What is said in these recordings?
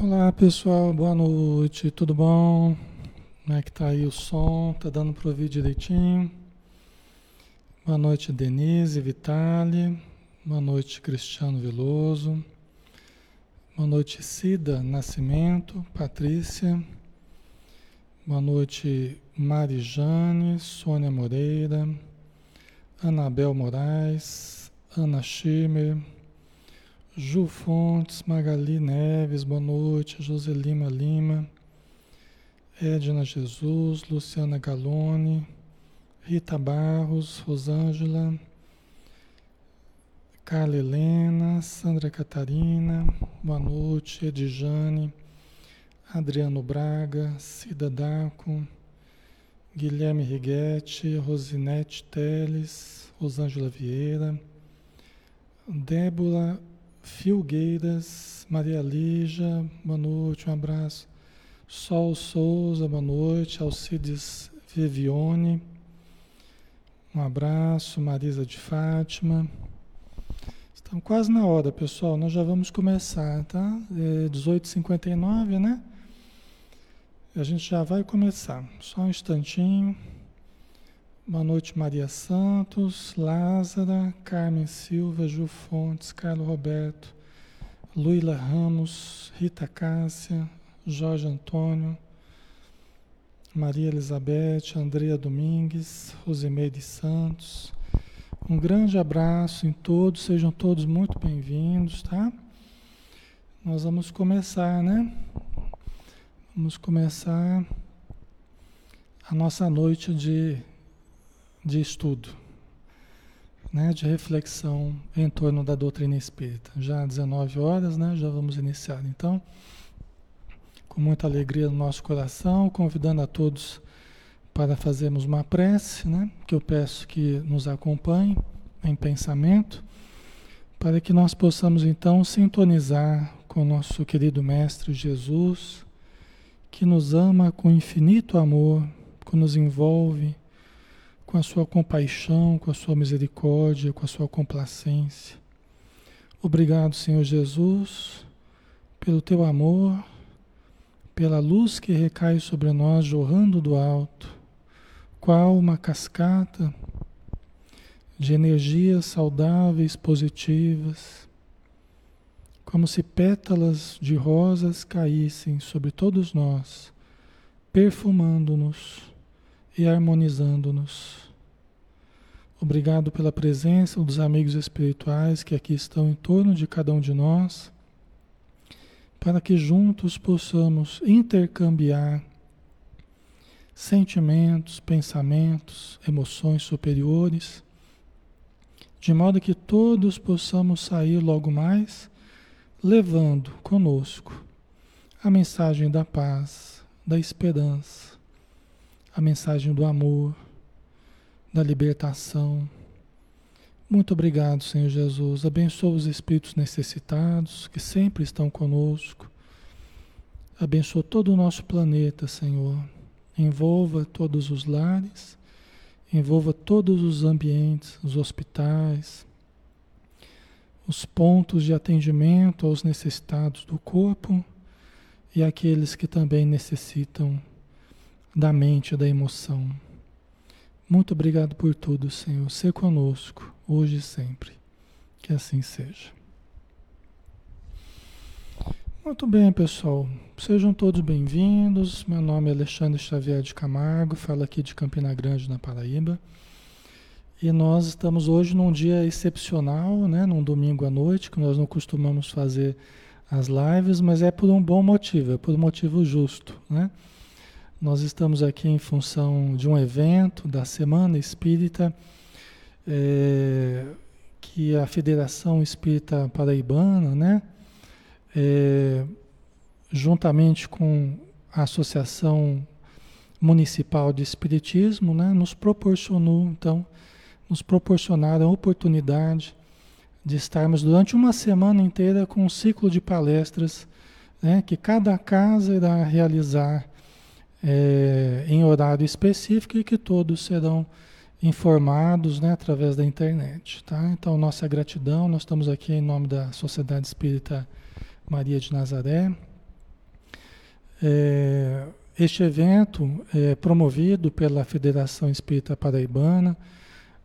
Olá pessoal, boa noite, tudo bom? Como é que tá aí o som? Tá dando para ouvir direitinho? Boa noite Denise, Vitale, boa noite Cristiano Veloso, boa noite Cida Nascimento, Patrícia, boa noite Marijane, Sônia Moreira, Anabel Moraes, Ana Schirmer, Ju Fontes, Magali Neves, boa noite. Joselima Lima, Edna Jesus, Luciana Galone, Rita Barros, Rosângela, Carla Helena, Sandra Catarina, boa noite. Edjane, Adriano Braga, Cida Daco, Guilherme Righetti, Rosinete Teles, Rosângela Vieira, Débora Filgueiras, Maria Lígia, boa noite, um abraço. Sol Souza, boa noite. Alcides Vivione, um abraço. Marisa de Fátima. Estamos quase na hora, pessoal. Nós já vamos começar, tá? É 18h59, né? A gente já vai começar. Só um instantinho. Boa noite, Maria Santos, Lázara, Carmen Silva, Ju Fontes, Carlos Roberto, Luila Ramos, Rita Cássia, Jorge Antônio, Maria Elizabeth, Andrea Domingues, Rosimeire Santos. Um grande abraço em todos, sejam todos muito bem-vindos, tá? Nós vamos começar, né? Vamos começar a nossa noite de de estudo, né, de reflexão em torno da doutrina espírita. Já às 19 horas, né, já vamos iniciar. Então, com muita alegria no nosso coração, convidando a todos para fazermos uma prece, né, que eu peço que nos acompanhem em pensamento, para que nós possamos então sintonizar com o nosso querido Mestre Jesus, que nos ama com infinito amor, que nos envolve com a sua compaixão, com a sua misericórdia, com a sua complacência. Obrigado, Senhor Jesus, pelo teu amor, pela luz que recai sobre nós jorrando do alto, qual uma cascata de energias saudáveis, positivas, como se pétalas de rosas caíssem sobre todos nós, perfumando-nos e harmonizando-nos. Obrigado pela presença dos amigos espirituais que aqui estão em torno de cada um de nós, para que juntos possamos intercambiar sentimentos, pensamentos, emoções superiores, de modo que todos possamos sair logo mais levando conosco a mensagem da paz, da esperança a mensagem do amor, da libertação. Muito obrigado, Senhor Jesus. Abençoa os espíritos necessitados que sempre estão conosco. Abençoa todo o nosso planeta, Senhor. Envolva todos os lares, envolva todos os ambientes, os hospitais, os pontos de atendimento aos necessitados do corpo e aqueles que também necessitam da mente, da emoção. Muito obrigado por tudo, Senhor. Ser conosco, hoje e sempre. Que assim seja. Muito bem, pessoal. Sejam todos bem-vindos. Meu nome é Alexandre Xavier de Camargo, falo aqui de Campina Grande, na Paraíba. E nós estamos hoje num dia excepcional, né? num domingo à noite, que nós não costumamos fazer as lives, mas é por um bom motivo, é por um motivo justo, né? Nós estamos aqui em função de um evento da Semana Espírita, é, que a Federação Espírita Paraibana, né, é, juntamente com a Associação Municipal de Espiritismo, né, nos proporcionou, então, nos proporcionaram a oportunidade de estarmos durante uma semana inteira com um ciclo de palestras né, que cada casa irá realizar é, em horário específico e que todos serão informados né, através da internet. Tá? Então, nossa gratidão, nós estamos aqui em nome da Sociedade Espírita Maria de Nazaré, É, este evento é promovido pela Federação Espírita Paraibana,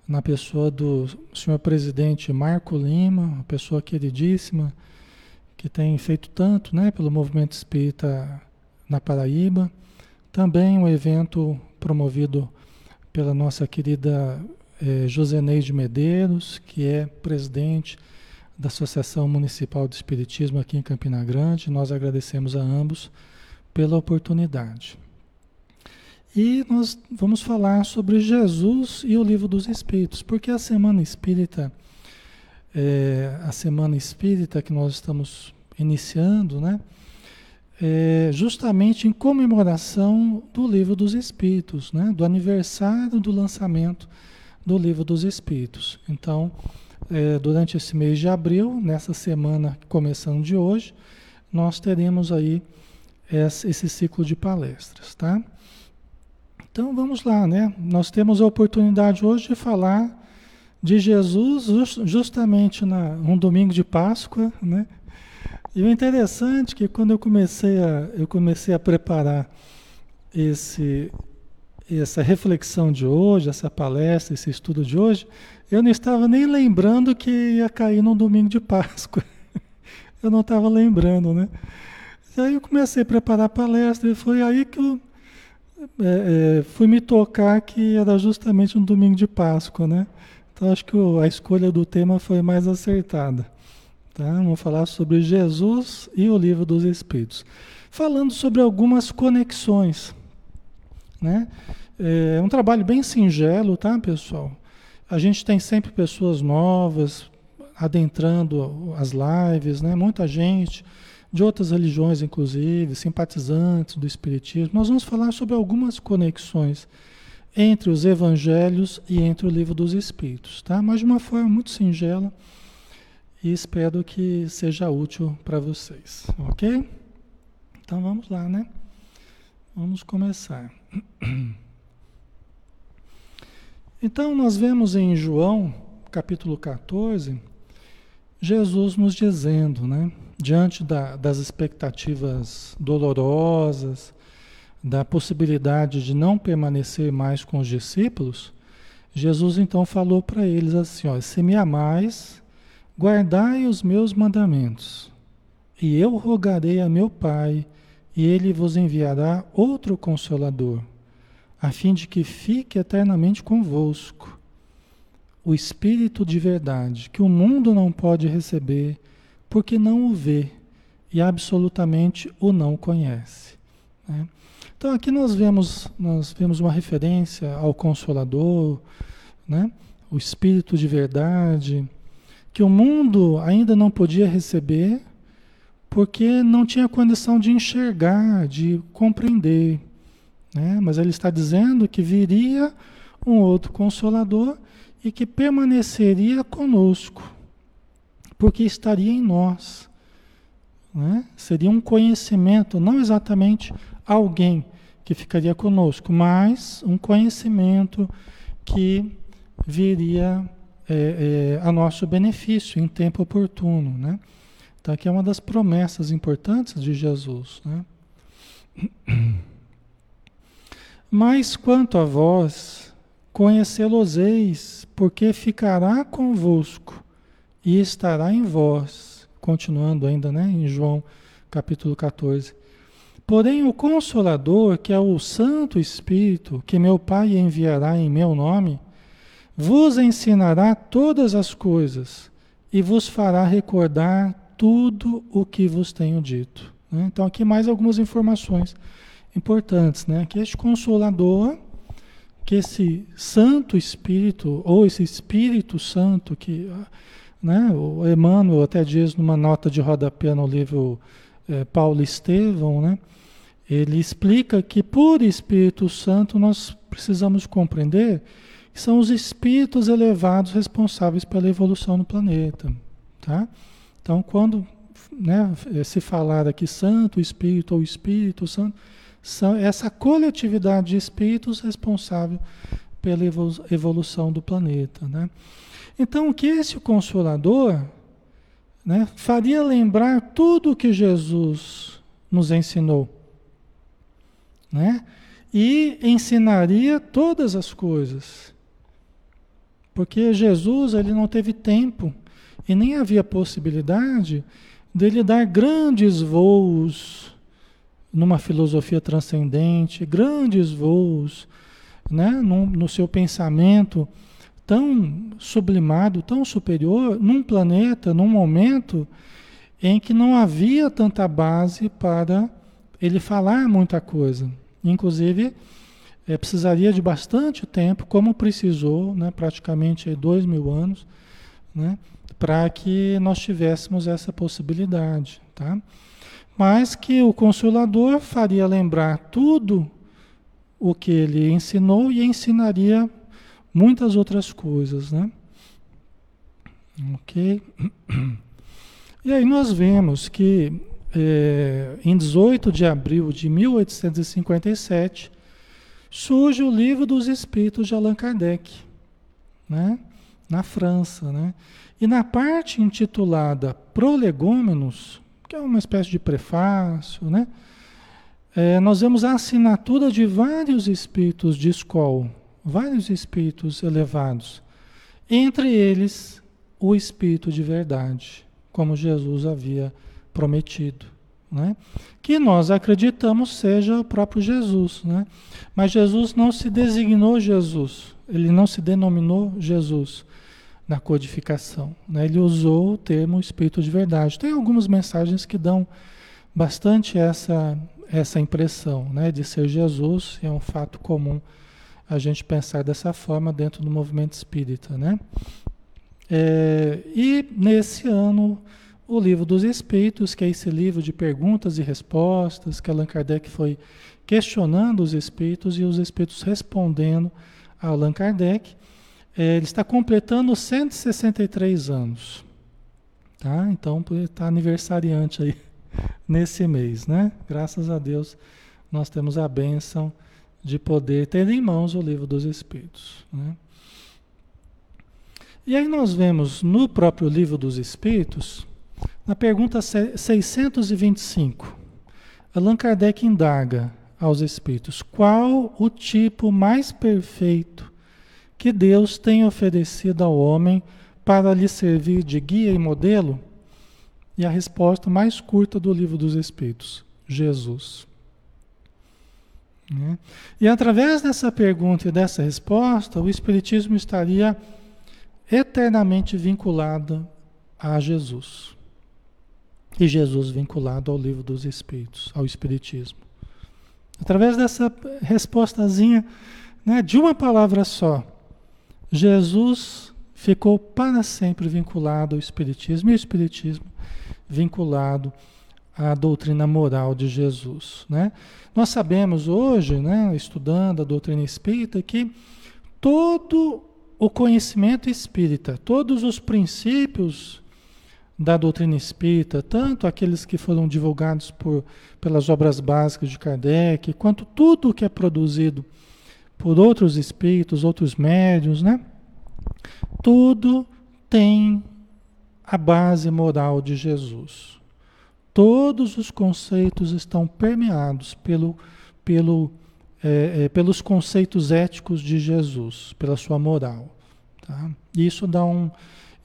na pessoa do senhor presidente Marco Lima, uma pessoa queridíssima, que tem feito tanto né, pelo movimento espírita na Paraíba. Também um evento promovido pela nossa querida eh, Joseneide Medeiros, que é presidente da Associação Municipal de Espiritismo aqui em Campina Grande. Nós agradecemos a ambos pela oportunidade. E nós vamos falar sobre Jesus e o Livro dos Espíritos, porque a Semana Espírita, é, a Semana Espírita que nós estamos iniciando, né? É justamente em comemoração do Livro dos Espíritos, né? Do aniversário do lançamento do Livro dos Espíritos. Então, é, durante esse mês de abril, nessa semana começando de hoje, nós teremos aí esse ciclo de palestras, tá? Então vamos lá, né? Nós temos a oportunidade hoje de falar de Jesus justamente na um domingo de Páscoa, né? E o interessante é que quando eu comecei a eu comecei a preparar esse essa reflexão de hoje, essa palestra, esse estudo de hoje, eu não estava nem lembrando que ia cair no domingo de Páscoa. Eu não estava lembrando, né? E aí eu comecei a preparar a palestra e foi aí que eu é, é, fui me tocar que era justamente um domingo de Páscoa, né? Então acho que a escolha do tema foi mais acertada. Tá? Vamos falar sobre Jesus e o livro dos Espíritos. Falando sobre algumas conexões. Né? É um trabalho bem singelo, tá, pessoal? A gente tem sempre pessoas novas adentrando as lives, né? Muita gente de outras religiões, inclusive, simpatizantes do Espiritismo, nós vamos falar sobre algumas conexões entre os evangelhos e entre o livro dos Espíritos, tá? Mas de uma forma muito singela e espero que seja útil para vocês, ok? Então vamos lá, né? Vamos começar. Então nós vemos em João, capítulo 14, Jesus nos dizendo, né? diante da, das expectativas dolorosas, da possibilidade de não permanecer mais com os discípulos, Jesus então falou para eles assim: ó, se me amais, guardai os meus mandamentos, e eu rogarei a meu Pai, e ele vos enviará outro consolador, a fim de que fique eternamente convosco. O Espírito de verdade, que o mundo não pode receber, porque não o vê e absolutamente o não conhece. Né? Então aqui nós vemos, nós vemos uma referência ao Consolador, né? o Espírito de verdade, que o mundo ainda não podia receber porque não tinha condição de enxergar, de compreender. Né? Mas ele está dizendo que viria um outro consolador e que permaneceria conosco porque estaria em nós. Né? Seria um conhecimento, não exatamente alguém que ficaria conosco, mas um conhecimento que viria é, é, a nosso benefício em tempo oportuno. Né? Então, aqui é uma das promessas importantes de Jesus. Né? Mas quanto a vós, conhecê-los-eis, porque ficará convosco e estará em vós, continuando ainda, né, em João capítulo 14. Porém, o Consolador, que é o Santo Espírito, que meu Pai enviará em meu nome, vos ensinará todas as coisas e vos fará recordar tudo o que vos tenho dito. Né? Então, aqui mais algumas informações importantes, né? Que este Consolador, que esse Santo Espírito, ou esse Espírito Santo que né? O Emmanuel até diz numa nota de rodapé no livro é, Paulo Estevão, né? ele explica que por Espírito Santo nós precisamos compreender que são os espíritos elevados responsáveis pela evolução do planeta. Tá? Então, quando né, se falar aqui Santo Espírito ou Espírito Santo, são essa coletividade de espíritos responsável pela evolução do planeta. Né? Então, que esse consolador né, faria lembrar tudo o que Jesus nos ensinou. né? E ensinaria todas as coisas. Porque Jesus ele não teve tempo e nem havia possibilidade dele dar grandes voos numa filosofia transcendente, grandes voos né, no, no seu pensamento tão sublimado, tão superior, num planeta, num momento em que não havia tanta base para ele falar muita coisa. Inclusive, é, precisaria de bastante tempo, como precisou, né, praticamente dois mil anos, né, para que nós tivéssemos essa possibilidade. Tá? Mas que o Consolador faria lembrar tudo o que ele ensinou e ensinaria muitas outras coisas, né? Ok? E aí nós vemos que é, em 18 de abril de 1857 surge o livro dos Espíritos de Allan Kardec, né? Na França, né? E na parte intitulada Prolegômenos, que é uma espécie de prefácio, né? é, nós vemos a assinatura de vários espíritos de escola, vários espíritos elevados, entre eles o espírito de verdade, como Jesus havia prometido. Né? Que nós acreditamos seja o próprio Jesus. Né? Mas Jesus não se designou Jesus, ele não se denominou Jesus na codificação. Né? Ele usou o termo Espírito de Verdade. Tem algumas mensagens que dão bastante essa essa impressão né, de ser Jesus, é um fato comum a gente pensar dessa forma dentro do movimento espírita. Né? É, e nesse ano, o Livro dos Espíritos, que é esse livro de perguntas e respostas, que Allan Kardec foi questionando os espíritos e os espíritos respondendo a Allan Kardec, é, ele está completando 163 anos. Tá? Então, está aniversariante aí nesse mês, né? Graças a Deus nós temos a bênção de poder ter em mãos o livro dos Espíritos. Né? E aí nós vemos no próprio livro dos Espíritos, na pergunta 625, Allan Kardec indaga aos Espíritos qual o tipo mais perfeito que Deus tem oferecido ao homem para lhe servir de guia e modelo? E a resposta mais curta do livro dos Espíritos: Jesus. Né? E através dessa pergunta e dessa resposta, o Espiritismo estaria eternamente vinculado a Jesus. E Jesus vinculado ao livro dos Espíritos, ao Espiritismo. Através dessa respostazinha, né, de uma palavra só, Jesus ficou para sempre vinculado ao Espiritismo e o Espiritismo vinculado à doutrina moral de Jesus. Né? Nós sabemos hoje, né, estudando a doutrina espírita, que todo o conhecimento espírita, todos os princípios da doutrina espírita, tanto aqueles que foram divulgados por, pelas obras básicas de Kardec, quanto tudo que é produzido por outros espíritos, outros médios, né? Tudo tem a base moral de Jesus. Todos os conceitos estão permeados pelo, pelo, é, é, pelos conceitos éticos de Jesus, pela sua moral. Tá? isso dá, um,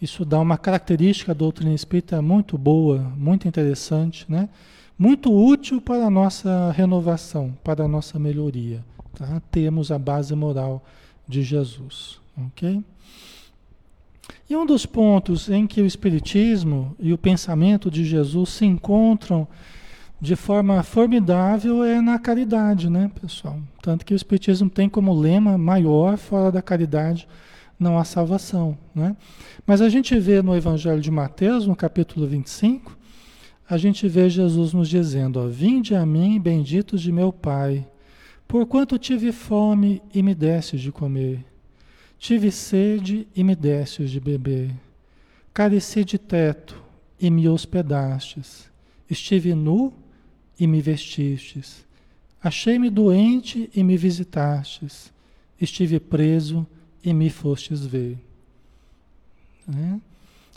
isso dá uma característica da doutrina espírita muito boa, muito interessante, né? muito útil para a nossa renovação, para a nossa melhoria. Tá? Temos a base moral de Jesus. ok? E um dos pontos em que o Espiritismo e o pensamento de Jesus se encontram de forma formidável é na caridade, né, pessoal? Tanto que o Espiritismo tem como lema maior, fora da caridade não há salvação, né? Mas a gente vê no Evangelho de Mateus, no capítulo 25, a gente vê Jesus nos dizendo, ó, Vinde a mim, benditos de meu Pai, porquanto tive fome e me deste de comer Tive sede e me destes de beber. Careci de teto e me hospedastes. Estive nu e me vestistes. Achei-me doente e me visitastes. Estive preso e me fostes ver. Né?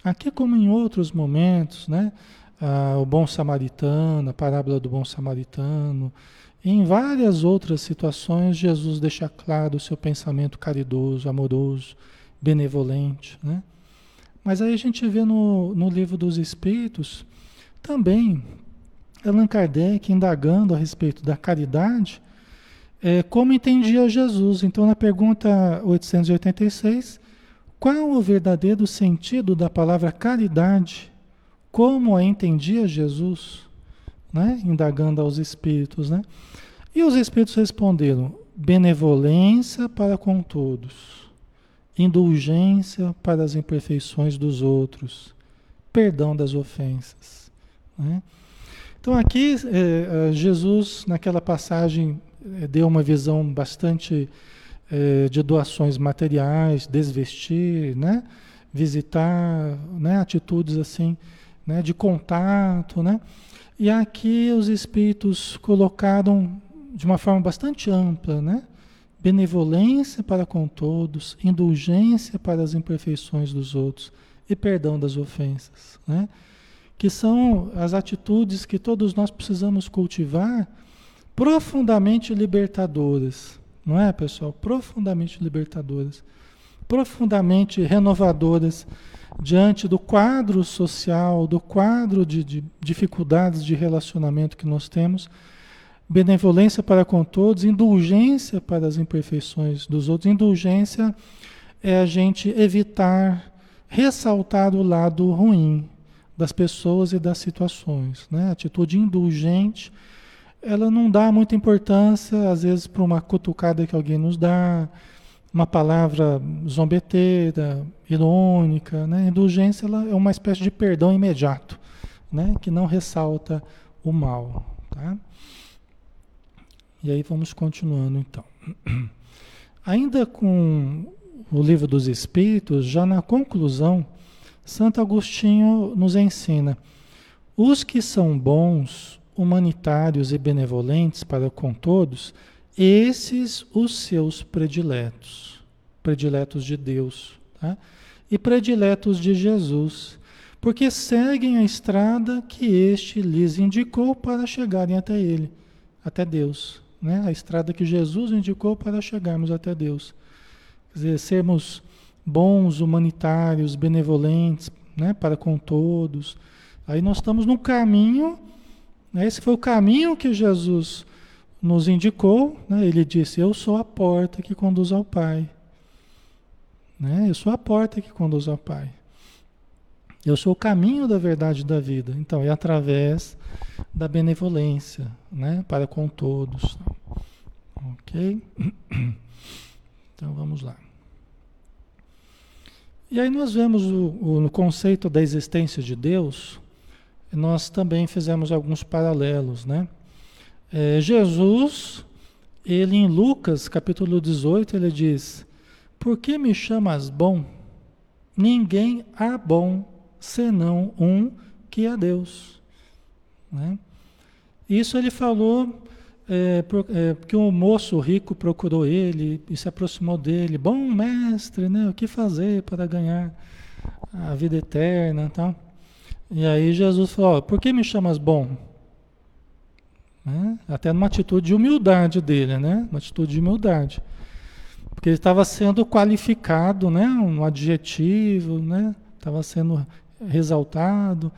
Aqui, como em outros momentos, né? Ah, o bom samaritano, a parábola do bom samaritano, Em várias outras situações, Jesus deixa claro o seu pensamento caridoso, amoroso, benevolente. Né? Mas aí a gente vê no, no livro dos Espíritos também Allan Kardec indagando a respeito da caridade, é, como entendia Jesus. Então, na pergunta 886, qual o verdadeiro sentido da palavra caridade? Como a entendia Jesus? Né? Indagando aos espíritos. Né? E os espíritos responderam: benevolência para com todos, indulgência para as imperfeições dos outros, perdão das ofensas. Né? Então, aqui, eh, eh Jesus, naquela passagem, deu uma visão bastante eh, de doações materiais, desvestir, né? visitar, né? atitudes assim, né? de contato. Né? E aqui os espíritos colocaram de uma forma bastante ampla, né? benevolência para com todos, indulgência para as imperfeições dos outros e perdão das ofensas. Né? que são as atitudes que todos nós precisamos cultivar, profundamente libertadoras, não é, pessoal? Profundamente libertadoras, profundamente renovadoras diante do quadro social, do quadro de, de dificuldades de relacionamento que nós temos. Benevolência para com todos, indulgência para as imperfeições dos outros. Indulgência é a gente evitar ressaltar o lado ruim, das pessoas e das situações. Né? Atitude indulgente, ela não dá muita importância, às vezes, para uma cutucada que alguém nos dá, uma palavra zombeteira, irônica. Né? Indulgência ela é uma espécie de perdão imediato, né? que não ressalta o mal. Tá? E aí vamos continuando então. Ainda com o livro dos Espíritos, já na conclusão, Santo Agostinho nos ensina: os que são bons, humanitários e benevolentes para com todos, esses os seus prediletos, prediletos de Deus, tá? e prediletos de Jesus, porque seguem a estrada que este lhes indicou para chegarem até Ele, até Deus, né? a estrada que Jesus indicou para chegarmos até Deus. Quer dizer, sermos bons, humanitários, benevolentes, né, para com todos. Aí nós estamos no caminho, esse foi o caminho que Jesus nos indicou. Né, ele disse: Eu sou a porta que conduz ao Pai. Né, eu sou a porta que conduz ao Pai. Eu sou o caminho da verdade da vida. Então, é através da benevolência, né, para com todos. Ok? Então, vamos lá. E aí nós vemos o, o, no conceito da existência de Deus, nós também fizemos alguns paralelos, né? É, Jesus, ele em Lucas capítulo 18, ele diz: Por que me chamas bom? Ninguém há bom senão um que é Deus. Né? Isso ele falou é, é, porque um moço rico procurou ele e se aproximou dele. Bom mestre, né? O que fazer para ganhar a vida eterna, tal? E aí Jesus falou: Por que me chamas bom? Né? Até numa atitude de humildade dele, né? Uma atitude de humildade, porque ele estava sendo qualificado, né? Um adjetivo, né? Estava sendo exaltado.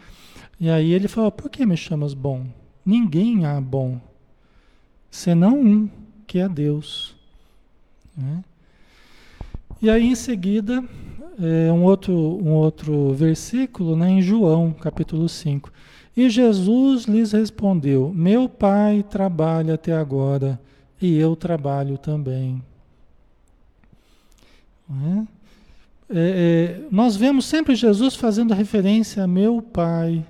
E aí ele falou: Por que me chamas bom? Ninguém há bom senão um, que é Deus. Né? E aí em seguida, é, um, outro, um outro versículo né, em João, capítulo 5. E Jesus lhes respondeu: Meu pai trabalha até agora e eu trabalho também. É? É, é, nós vemos sempre Jesus fazendo referência a meu pai,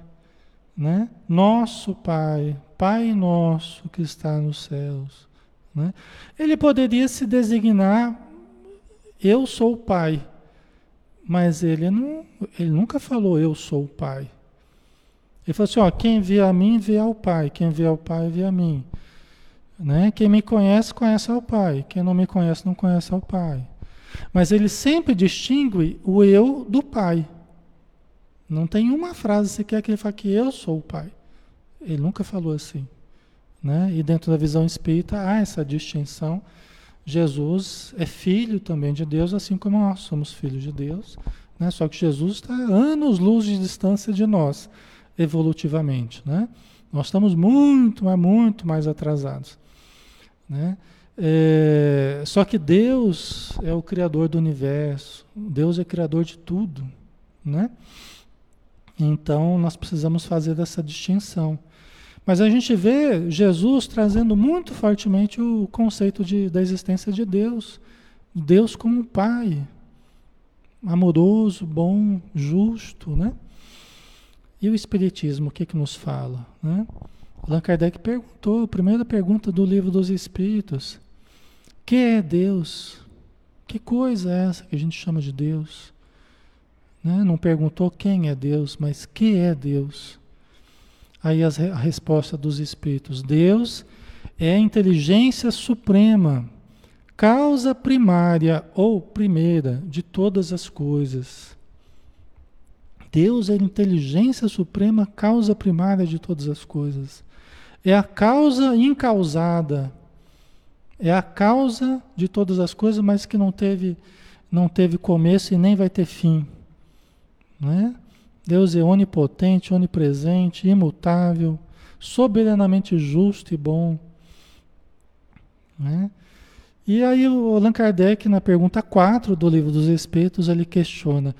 né? nosso pai, Pai nosso que está nos céus. Né? Ele poderia se designar, eu sou o Pai, mas ele, não, ele nunca falou eu sou o Pai. Ele falou assim: ó, quem vê a mim, vê ao Pai, quem vê ao Pai, vê a mim. Né? Quem me conhece, conhece ao Pai, quem não me conhece, não conhece ao Pai. Mas ele sempre distingue o eu do Pai. Não tem uma frase sequer que ele fala que eu sou o Pai. Ele nunca falou assim. Né? E dentro da visão espírita há essa distinção. Jesus é filho também de Deus, assim como nós somos filhos de Deus. Né? Só que Jesus está anos-luz de distância de nós, evolutivamente. Né? Nós estamos muito, mas muito mais atrasados. Né? É, só que Deus é o criador do universo, Deus é criador de tudo, né? Então nós precisamos fazer essa distinção. Mas a gente vê Jesus trazendo muito fortemente o conceito de, da existência de Deus, Deus como Pai, amoroso, bom, justo, né? E o Espiritismo, o que que nos fala, né? Allan Kardec perguntou, a primeira pergunta do livro dos Espíritos, que é Deus? Que coisa é essa que a gente chama de Deus? Né? Não perguntou quem é Deus, mas que é Deus? Aí a resposta dos Espíritos: Deus é a inteligência suprema, causa primária ou primeira de todas as coisas. Deus é a inteligência suprema, causa primária de todas as coisas. É a causa incausada é a causa de todas as coisas, mas que não teve, não teve começo e nem vai ter fim. Né? Deus é onipotente, onipresente, imutável, soberanamente justo e bom. Né? E aí o Allan Kardec, na pergunta 4 do Livro dos Espíritos, ele questiona,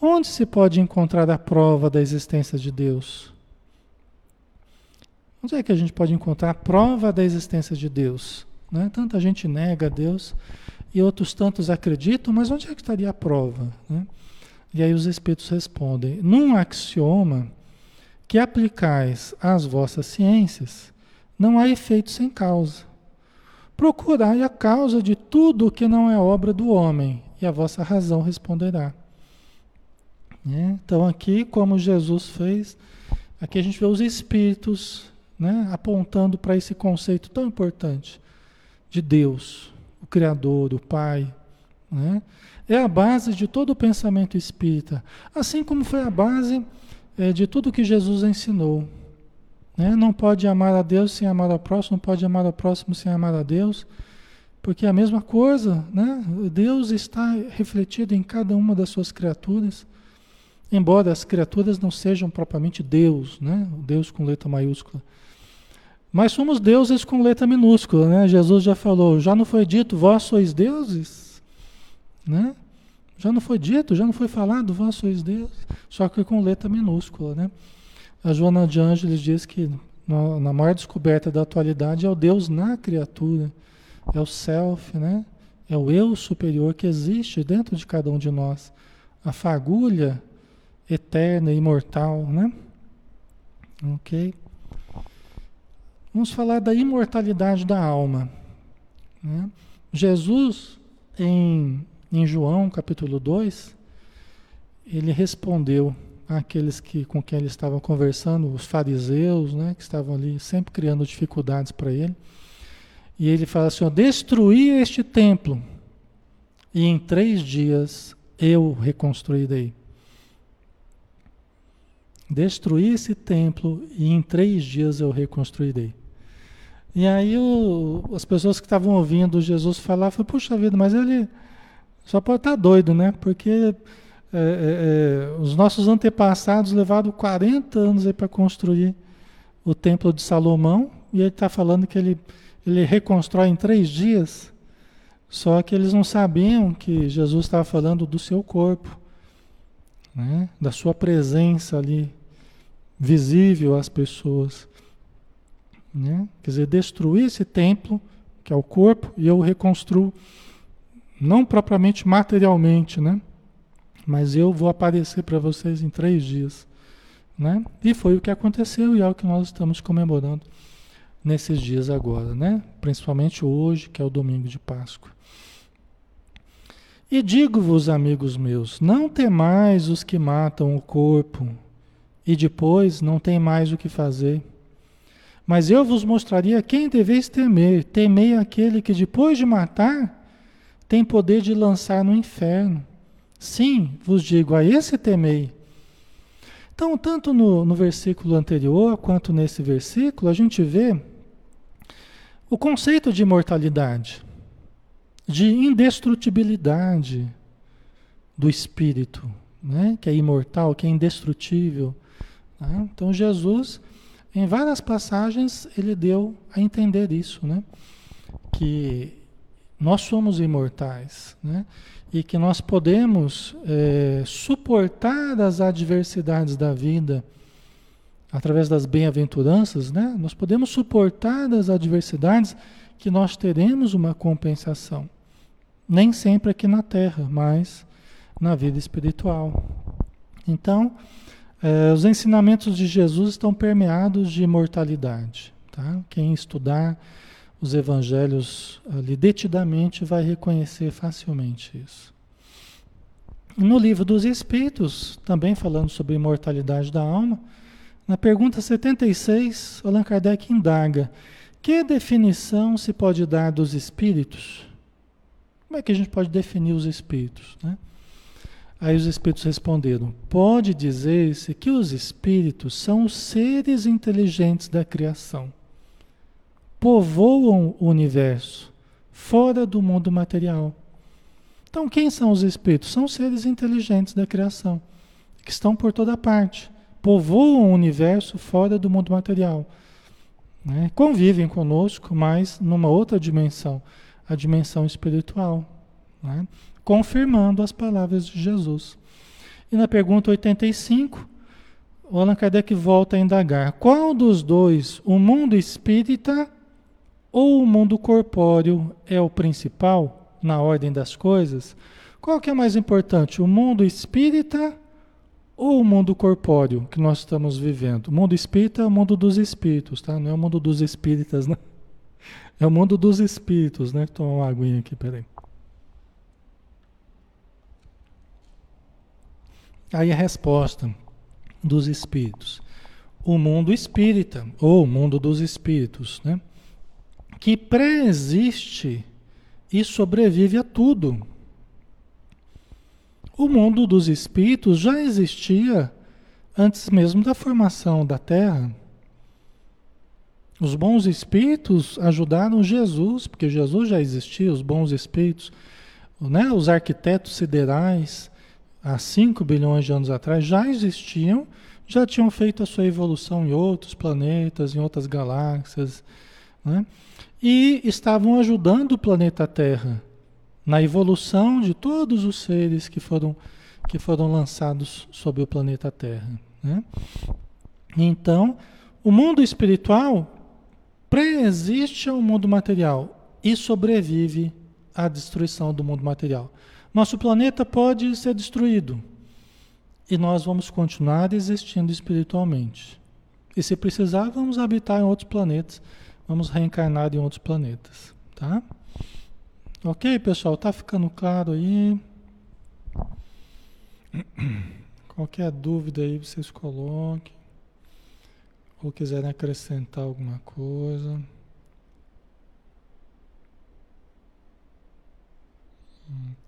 onde se pode encontrar a prova da existência de Deus? Onde é que a gente pode encontrar a prova da existência de Deus? Né? Tanta gente nega a Deus e outros tantos acreditam, mas onde é que estaria a prova? Né? E aí os Espíritos respondem: num axioma que aplicais às vossas ciências, não há efeito sem causa. Procurai a causa de tudo que não é obra do homem, e a vossa razão responderá. Né? Então, aqui, como Jesus fez, aqui a gente vê os Espíritos né, apontando para esse conceito tão importante de Deus, o Criador, o Pai. Né? É a base de todo o pensamento espírita, assim como foi a base é, de tudo que Jesus ensinou. Né? Não pode amar a Deus sem amar ao próximo, não pode amar ao próximo sem amar a Deus, porque é a mesma coisa, né? Deus está refletido em cada uma das suas criaturas, embora as criaturas não sejam propriamente Deus, né? Deus com letra maiúscula. Mas somos deuses com letra minúscula, né? Jesus já falou, já não foi dito, vós sois deuses, né? Já não foi dito, já não foi falado, vós sois deuses, só que com letra minúscula, né? A Joana de Ângeles diz que na, na maior descoberta da atualidade é o Deus na criatura, é o self, né? É o eu superior que existe dentro de cada um de nós, a fagulha eterna, imortal, né? Ok? Vamos falar da imortalidade da alma. Né? Jesus, em, em João capítulo 2, ele respondeu àqueles que, com quem ele estava conversando, os fariseus, né, que estavam ali sempre criando dificuldades para ele. E ele fala assim: ó, destruí este templo, e em três dias eu reconstruirei. Destruí esse templo, e em três dias eu reconstruirei. E aí o, as pessoas que estavam ouvindo Jesus falar, falaram, puxa vida, mas ele só pode estar tá doido, né? Porque é, é, é, os nossos antepassados levaram 40 anos para construir o templo de Salomão, e ele está falando que ele, ele reconstrói em três dias. Só que eles não sabiam que Jesus estava falando do seu corpo, né? da sua presença ali, visível às pessoas. Né? Quer dizer, destruir esse templo, que é o corpo, e eu reconstruo, não propriamente materialmente, né? mas eu vou aparecer para vocês em três dias. Né? E foi o que aconteceu e é o que nós estamos comemorando nesses dias agora, né? principalmente hoje, que é o domingo de Páscoa. E digo-vos, amigos meus, não temais os que matam o corpo, e depois não tem mais o que fazer. Mas eu vos mostraria quem deveis temer. Temei aquele que, depois de matar, tem poder de lançar no inferno. Sim, vos digo, a esse temei. Então, tanto no, no versículo anterior quanto nesse versículo, a gente vê O conceito de imortalidade, de indestrutibilidade do espírito, né? que é imortal, que é indestrutível. Né? Então Jesus, em várias passagens, ele deu a entender isso, né? que nós somos imortais, né? e que nós podemos é, suportar as adversidades da vida através das bem-aventuranças, né? Nós podemos suportar as adversidades que nós teremos uma compensação. Nem sempre aqui na Terra, mas na vida espiritual. Então, é, os ensinamentos de Jesus estão permeados de imortalidade. Tá? Quem estudar os evangelhos ali detidamente vai reconhecer facilmente isso. No livro dos Espíritos, também falando sobre imortalidade da alma, na pergunta 76, Allan Kardec indaga: que definição se pode dar dos espíritos? Como é que a gente pode definir os espíritos? Né? Aí os espíritos responderam: pode dizer-se que os espíritos são os seres inteligentes da criação povoam o universo, fora do mundo material. Então, quem são os espíritos? São seres inteligentes da criação, que estão por toda parte, povoam o universo fora do mundo material. Né? Convivem conosco, mas numa outra dimensão, a dimensão espiritual, né? confirmando as palavras de Jesus. E na pergunta 85, o Allan Kardec volta a indagar: qual dos dois, o mundo espírita ou o mundo corpóreo é o principal na ordem das coisas? Qual que é mais importante, o mundo espírita ou o mundo corpóreo que nós estamos vivendo? O mundo espírita é o mundo dos espíritos, tá? Não é o mundo dos espíritas, né? É o mundo dos espíritos, né? Toma uma aguinha aqui, peraí. Aí a resposta dos espíritos. O mundo espírita, ou o mundo dos espíritos, né? Que pré-existe e sobrevive a tudo. O mundo dos espíritos já existia antes mesmo da formação da Terra. Os bons espíritos ajudaram Jesus, porque Jesus já existia, os bons espíritos, né? os arquitetos siderais, há 5 bilhões de anos atrás, já existiam, já tinham feito a sua evolução em outros planetas, em outras galáxias. Né? E estavam ajudando o planeta Terra na evolução de todos os seres que foram, que foram lançados sobre o planeta Terra. Né? Então, o mundo espiritual preexiste ao mundo material e sobrevive à destruição do mundo material. Nosso planeta pode ser destruído e nós vamos continuar existindo espiritualmente. E se precisar, vamos habitar em outros planetas Vamos reencarnar em outros planetas, tá? Ok, pessoal? Tá ficando claro aí? Qualquer dúvida aí vocês coloquem. Ou quiserem acrescentar alguma coisa.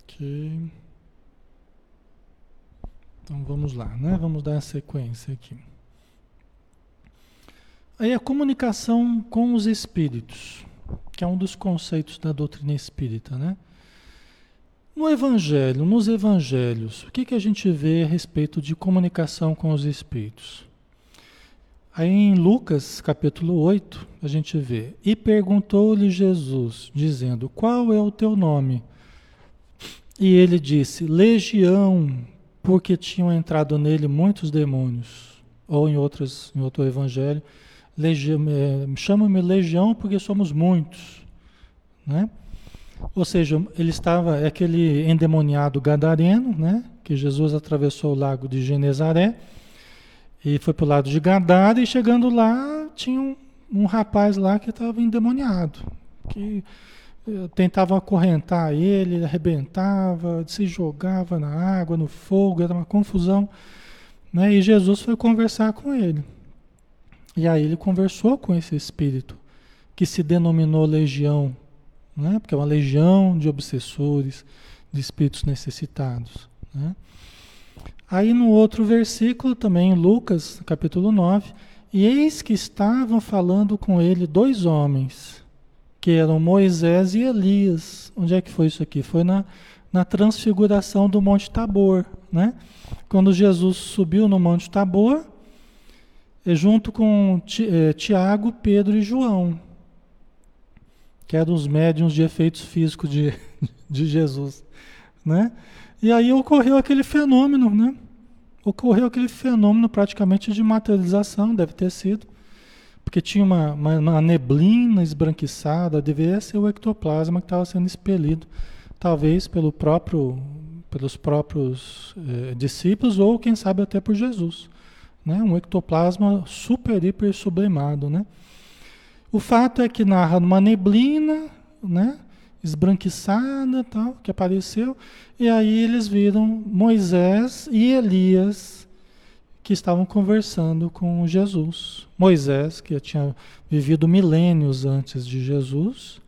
Ok. Então vamos lá, né? Vamos dar a sequência aqui. Aí a comunicação com os espíritos, que é um dos conceitos da doutrina espírita, né? No Evangelho, nos Evangelhos, o que, que a gente vê a respeito de comunicação com os espíritos? Aí em Lucas capítulo 8, a gente vê: E perguntou-lhe Jesus, dizendo: Qual é o teu nome? E ele disse: Legião, porque tinham entrado nele muitos demônios. Ou em, outros, em outro evangelho, chama-me legião porque somos muitos, né? Ou seja, ele estava, é aquele endemoniado gadareno, né? Que Jesus atravessou o lago de Genezaré e foi para o lado de Gadara e chegando lá tinha um, um rapaz lá que estava endemoniado, que eh, tentava acorrentar ele, arrebentava, se jogava na água, no fogo, era uma confusão. Né? E Jesus foi conversar com ele. E aí ele conversou com esse espírito, que se denominou legião, né? porque é uma legião de obsessores, de espíritos necessitados. Né? Aí no outro versículo, também em Lucas, capítulo 9, e eis que estavam falando com ele dois homens, que eram Moisés e Elias. Onde é que foi isso aqui? Foi na, na transfiguração do Monte Tabor, né? Quando Jesus subiu no Monte Tabor, junto com eh, Tiago, Pedro e João, que eram os médiums de efeitos físicos de, de Jesus, né? E aí ocorreu aquele fenômeno, né? Ocorreu aquele fenômeno praticamente de materialização, deve ter sido, porque tinha uma, uma, uma neblina esbranquiçada, deveria ser o ectoplasma que estava sendo expelido, talvez pelo próprio, pelos próprios eh, discípulos ou quem sabe até por Jesus, né? Um ectoplasma super hiper sublimado, né? O fato é que narra numa neblina, né? esbranquiçada, tal, que apareceu, e aí eles viram Moisés e Elias que estavam conversando com Jesus. Moisés, que tinha vivido milênios antes de Jesus,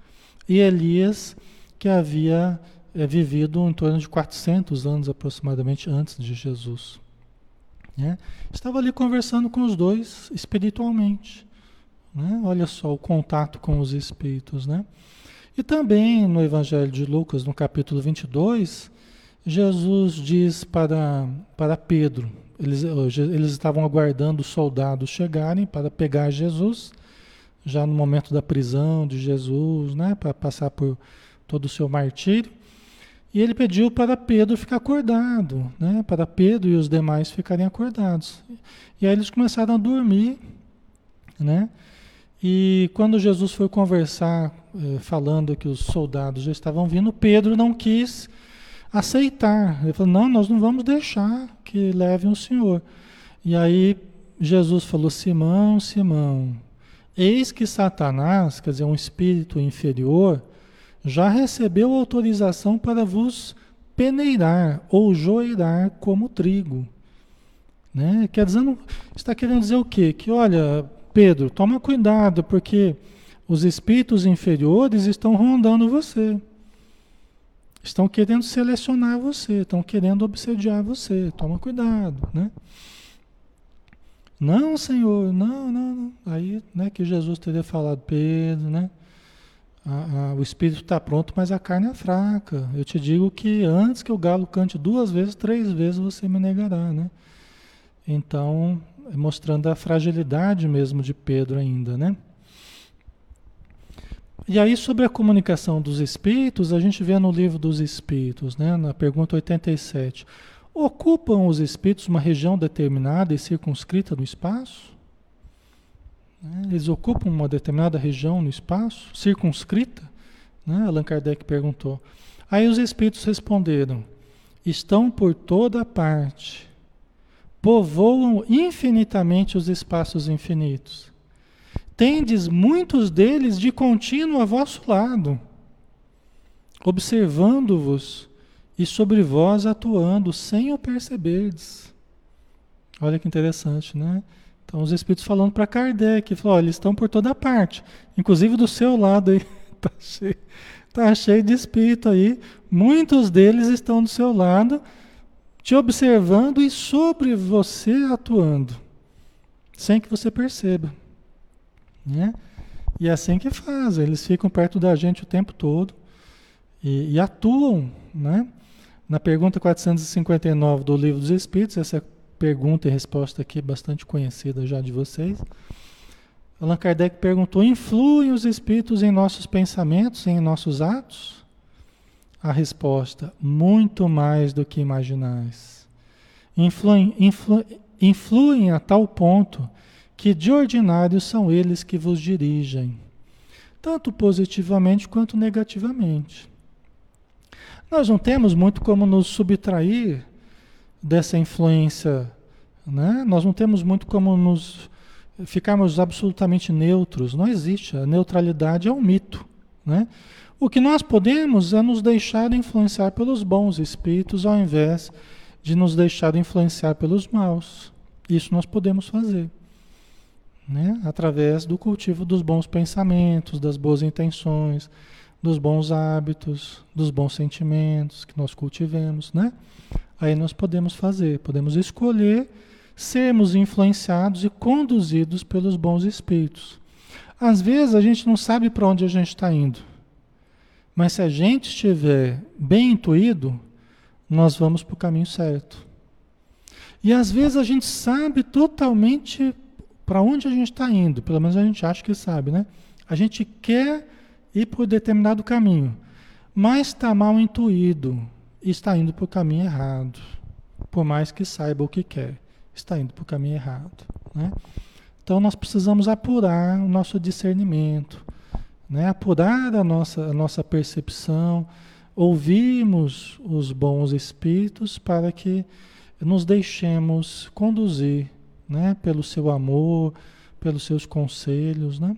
e Elias, que havia é, vivido em torno de 400 anos aproximadamente antes de Jesus. Né? Estava ali conversando com os dois espiritualmente. Né? Olha só o contato com os espíritos, né? E também no Evangelho de Lucas, no capítulo 22, Jesus diz para, para Pedro, eles, eles estavam aguardando os soldados chegarem para pegar Jesus, já no momento da prisão de Jesus, né, para passar por todo o seu martírio. E ele pediu para Pedro ficar acordado, né, para Pedro e os demais ficarem acordados. E aí eles começaram a dormir, né? E quando Jesus foi conversar, eh, falando que os soldados já estavam vindo, Pedro não quis aceitar. Ele falou: Não, nós não vamos deixar que levem o Senhor. E aí Jesus falou: Simão, Simão, eis que Satanás, quer dizer, um espírito inferior, já recebeu autorização para vos peneirar ou joirar como trigo. Né? Quer dizer, está querendo dizer o quê? Que olha, Pedro, toma cuidado, porque os espíritos inferiores estão rondando você. Estão querendo selecionar você, estão querendo obsediar você. Toma cuidado, né? Não, Senhor, não, não, não. Aí, né, que Jesus teria falado, Pedro, né? A, a, o espírito está pronto, mas a carne é fraca. Eu te digo que antes que o galo cante duas vezes, três vezes você me negará, né? Então, mostrando a fragilidade mesmo de Pedro ainda, né? E aí sobre a comunicação dos espíritos, a gente vê no livro dos espíritos, né, na pergunta 87, ocupam os espíritos uma região determinada e circunscrita no espaço? Né, eles ocupam uma determinada região no espaço, circunscrita? Né? Allan Kardec perguntou. Aí os espíritos responderam: estão por toda parte povoam infinitamente os espaços infinitos. Tendes muitos deles de contínuo a vosso lado, observando-vos e sobre vós atuando sem o perceberdes. Olha que interessante, né? Então os espíritos falando para Kardec, falou, eles estão por toda parte, inclusive do seu lado aí, tá cheio, tá cheio de espírito aí, muitos deles estão do seu lado, te observando e sobre você atuando, sem que você perceba. Né? E é assim que fazem, eles ficam perto da gente o tempo todo e, e atuam. Né? Na pergunta 459 do Livro dos Espíritos, essa pergunta e resposta aqui bastante conhecida já de vocês. Allan Kardec perguntou: influem os espíritos em nossos pensamentos, em nossos atos? A resposta: muito mais do que imaginais. Influem, influ, influem a tal ponto que de ordinário são eles que vos dirigem, tanto positivamente quanto negativamente. Nós não temos muito como nos subtrair dessa influência, né? Nós não temos muito como nos ficarmos absolutamente neutros. Não existe. A neutralidade é um mito, né? O que nós podemos é nos deixar influenciar pelos bons espíritos ao invés de nos deixar influenciar pelos maus. Isso nós podemos fazer. Né? Através do cultivo dos bons pensamentos, das boas intenções, dos bons hábitos, dos bons sentimentos que nós cultivemos, né? Aí nós podemos fazer, podemos escolher sermos influenciados e conduzidos pelos bons espíritos. Às vezes a gente não sabe para onde a gente está indo. Mas se a gente estiver bem intuído, nós vamos para o caminho certo. E às vezes a gente sabe totalmente para onde a gente está indo, pelo menos a gente acha que sabe, né? A gente quer ir por determinado caminho, mas está mal intuído e está indo para o caminho errado, por mais que saiba o que quer, está indo para o caminho errado, né? Então nós precisamos apurar o nosso discernimento, né? apurar a nossa, a nossa percepção, ouvirmos os bons espíritos para que nos deixemos conduzir né? pelo seu amor, pelos seus conselhos. Né?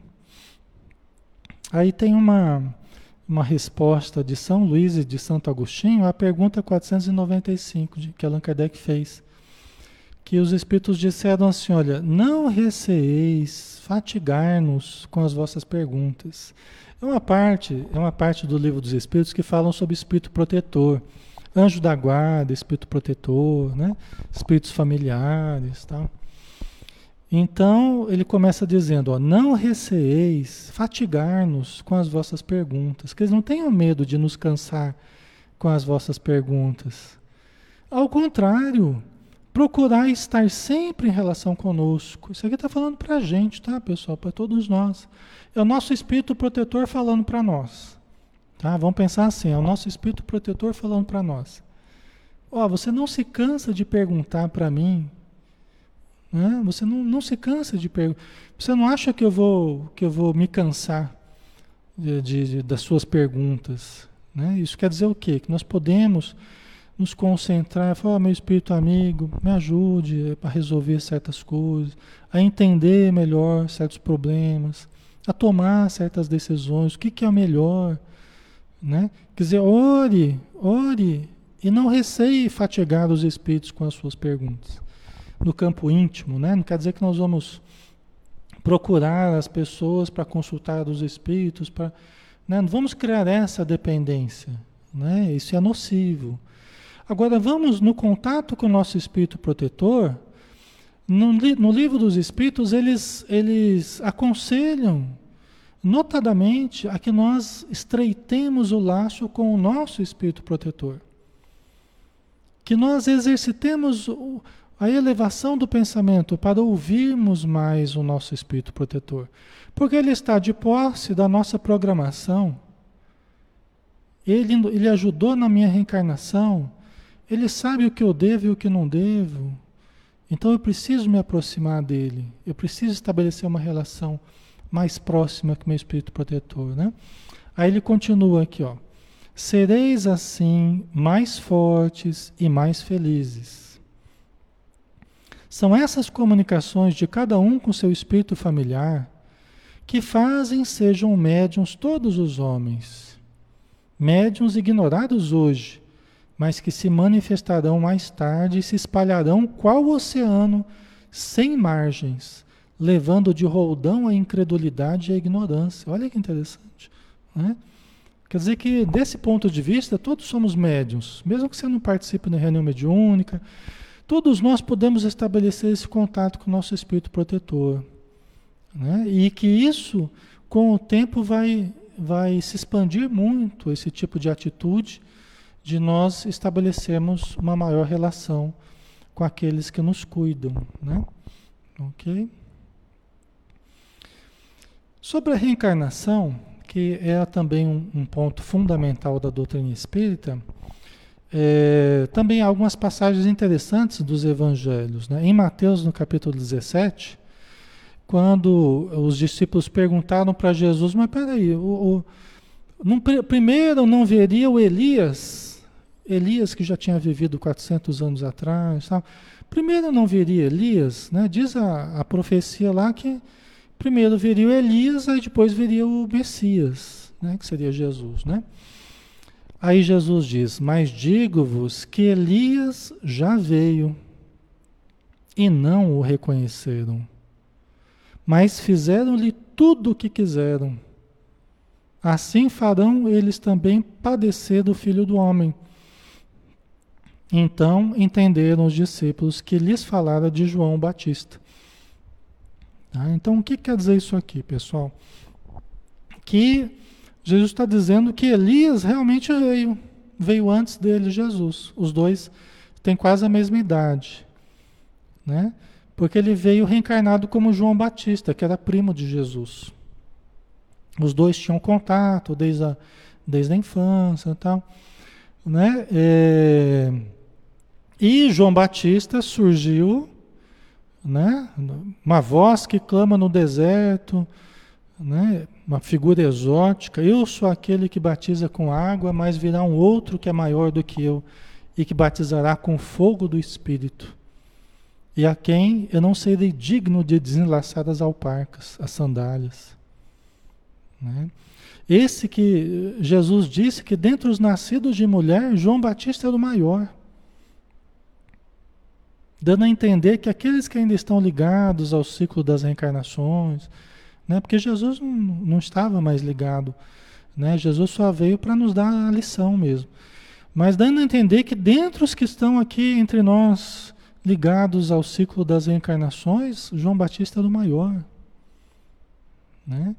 Aí tem uma, uma resposta de São Luís e de Santo Agostinho à pergunta 495 de, que Allan Kardec fez que os Espíritos disseram assim: olha, não receeis fatigar-nos com as vossas perguntas. É uma parte, é uma parte do livro dos Espíritos que falam sobre espírito protetor, anjo da guarda, espírito protetor, né? espíritos familiares, tal. Então ele começa dizendo: ó, não receeis fatigar-nos com as vossas perguntas, que eles não tenham medo de nos cansar com as vossas perguntas. Ao contrário, procurar estar sempre em relação conosco. Isso aqui está falando para a gente, tá, pessoal? Para todos nós. É o nosso espírito protetor falando para nós. Tá? Vamos pensar assim: é o nosso espírito protetor falando para nós. Ó, você não se cansa de perguntar para mim. Você não, não se cansa de perguntar. Você não acha que eu vou, que eu vou me cansar de, de, das suas perguntas? Né? Isso quer dizer o quê? Que nós podemos nos concentrar, falar, oh, meu espírito amigo, me ajude a resolver certas coisas, a entender melhor certos problemas, a tomar certas decisões, o que, que é o melhor, né? Quer dizer, ore, ore e não receie fatigar os espíritos com as suas perguntas. No campo íntimo, né? Não quer dizer que nós vamos procurar as pessoas para consultar os espíritos, para, né? não vamos criar essa dependência, né? Isso é nocivo. Agora vamos no contato com o nosso espírito protetor. No, no livro dos espíritos, eles, eles aconselham, notadamente, a que nós estreitemos o laço com o nosso espírito protetor. Que nós exercitemos a elevação do pensamento para ouvirmos mais o nosso espírito protetor. Porque ele está de posse da nossa programação. Ele, ele ajudou na minha reencarnação. Ele sabe o que eu devo e o que não devo. Então eu preciso me aproximar dele. Eu preciso estabelecer uma relação mais próxima com o meu espírito protetor, né? Aí ele continua aqui, ó. Sereis assim mais fortes e mais felizes. São essas comunicações de cada um com seu espírito familiar que fazem sejam médiums todos os homens. Médiums ignorados hoje, mas que se manifestarão mais tarde e se espalharão qual oceano sem margens, levando de roldão a incredulidade e a ignorância. Olha que interessante. Né? Quer dizer que, desse ponto de vista, todos somos médiums, mesmo que você não participe da reunião mediúnica, todos nós podemos estabelecer esse contato com o nosso espírito protetor. Né? E que isso, com o tempo, vai, vai se expandir muito, esse tipo de atitude, de nós estabelecermos uma maior relação com aqueles que nos cuidam, né? Ok? Sobre a reencarnação, que é também um, um ponto fundamental da doutrina espírita, é, também algumas passagens interessantes dos evangelhos. Né? Em Mateus, no capítulo 17, quando os discípulos perguntaram para Jesus, mas peraí, o, o, primeiro não veria o Elias Elias que já tinha vivido 400 anos atrás. Tal. Primeiro não viria Elias, né? diz a, a profecia lá que primeiro viria o Elias, aí depois viria o Messias, né? que seria Jesus. Né? Aí Jesus diz: Mas digo-vos que Elias já veio e não o reconheceram, mas fizeram-lhe tudo o que quiseram. Assim farão eles também padecer do filho do homem. Então entenderam os discípulos que lhes falara de João Batista. Tá? Então, o que quer dizer isso aqui, pessoal? Que Jesus está dizendo que Elias realmente veio, veio antes dele, Jesus. Os dois têm quase a mesma idade, né? Porque ele veio reencarnado como João Batista, que era primo de Jesus. Os dois tinham contato desde a, desde a infância e tal. Né? É, e João Batista surgiu, né? uma voz que clama no deserto, né? Uma figura exótica. Eu sou aquele que batiza com água, mas virá um outro que é maior do que eu e que batizará com fogo do Espírito. E a quem eu não serei digno de desenlaçar as alparcas, as sandálias. Né? Esse que Jesus disse que dentre os nascidos de mulher, João Batista era o maior. Dando a entender que aqueles que ainda estão ligados ao ciclo das reencarnações, né? porque Jesus não, não estava mais ligado, né? Jesus só veio para nos dar a lição mesmo. Mas dando a entender que dentre os que estão aqui entre nós, ligados ao ciclo das reencarnações, João Batista era o maior. Né?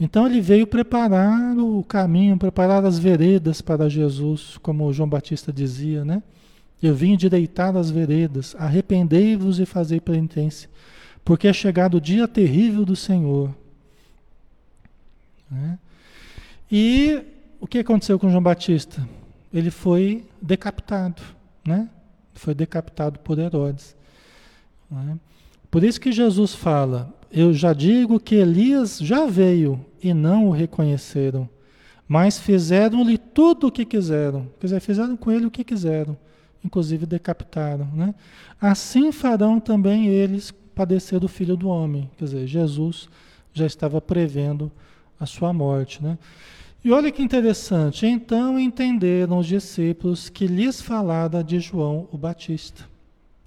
Então ele veio preparar o caminho, preparar as veredas para Jesus, como João Batista dizia, né? Eu vim endireitar as veredas, arrependei-vos e fazei penitência, porque é chegado o dia terrível do Senhor. Né? E o que aconteceu com João Batista? Ele foi decapitado, né? Foi decapitado por Herodes. Né? Por isso que Jesus fala: Eu já digo que Elias já veio e não o reconheceram, mas fizeram-lhe tudo o que quiseram. Quer dizer, fizeram com ele o que quiseram, inclusive decapitaram. Né? Assim farão também eles padecer do filho do homem. Quer dizer, Jesus já estava prevendo a sua morte. Né? E olha que interessante, então entenderam os discípulos que lhes falara de João o Batista.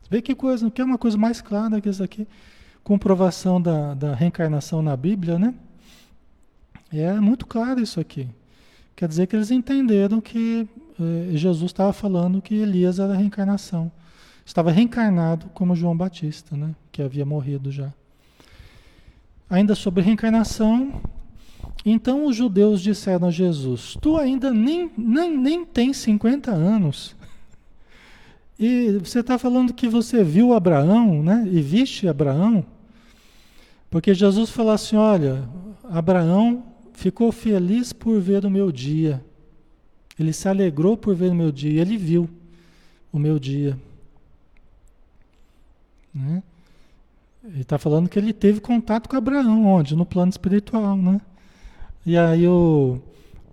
Vê que coisa, que é uma coisa mais clara que isso aqui, comprovação da, da reencarnação na Bíblia, né? É muito claro isso aqui. Quer dizer que eles entenderam que eh, Jesus estava falando que Elias era a reencarnação. Estava reencarnado como João Batista, né? Que havia morrido já. Ainda sobre reencarnação, então os judeus disseram a Jesus: Tu ainda nem, nem, nem tens 50 anos. E você está falando que você viu Abraão, né? E viste Abraão? Porque Jesus falou assim: Olha, Abraão ficou feliz por ver o meu dia. Ele se alegrou por ver o meu dia. Ele viu o meu dia. Né? Ele está falando que ele teve contato com Abraão, onde? No plano espiritual, né? E aí o,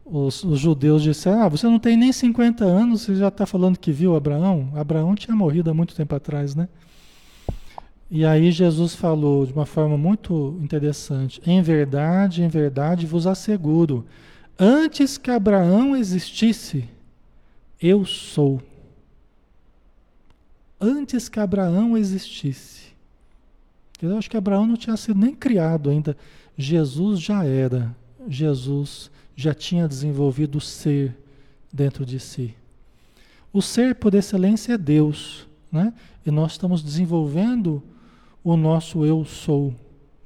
os, os, judeus disseram, ah, você não tem nem 50 anos, você já está falando que viu Abraão? Abraão tinha morrido há muito tempo atrás, né? E aí Jesus falou de uma forma muito interessante: em verdade, em verdade vos asseguro, antes que Abraão existisse, eu sou. Antes que Abraão existisse. Eu acho que Abraão não tinha sido nem criado ainda. Jesus já era. Jesus já tinha desenvolvido o ser dentro de si. O ser por excelência é Deus, né? E nós estamos desenvolvendo o nosso eu sou.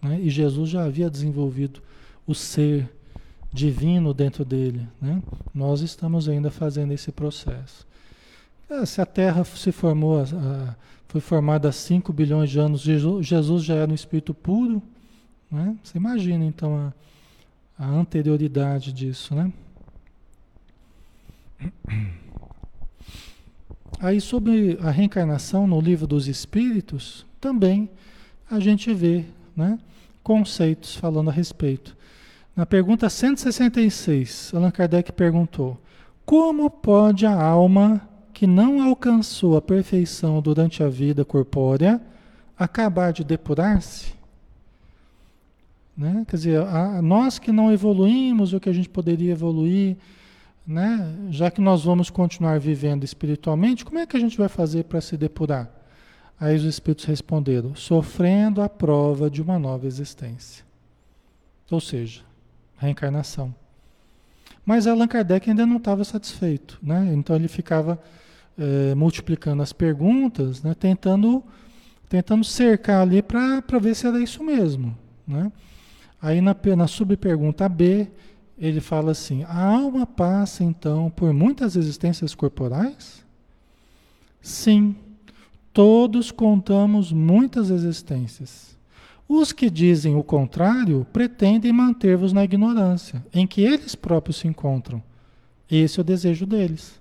Né? E Jesus já havia desenvolvido o ser divino dentro dele. Né? Nós estamos ainda fazendo esse processo. É, se a Terra se formou, foi formada há 5 bilhões de anos, Jesus já era um espírito puro. Né? Você imagina então a, a anterioridade disso. Né? Aí sobre a reencarnação no livro dos Espíritos, também a gente vê né, conceitos falando a respeito. Na pergunta 166, Allan Kardec perguntou: Como pode a alma que não alcançou a perfeição durante a vida corpórea acabar de depurar-se? Né? Quer dizer, a, nós que não evoluímos o que a gente poderia evoluir, né? já que nós vamos continuar vivendo espiritualmente, como é que a gente vai fazer para se depurar? Aí os espíritos responderam: sofrendo a prova de uma nova existência. Ou seja, reencarnação. Mas Allan Kardec ainda não estava satisfeito, né? Então ele ficava é, multiplicando as perguntas, né? tentando, tentando cercar ali para ver se era isso mesmo. Né? Aí na, na subpergunta B, ele fala assim: a alma passa então por muitas existências corporais? Sim, todos contamos muitas existências. Os que dizem o contrário pretendem manter-vos na ignorância, em que eles próprios se encontram. Esse é o desejo deles.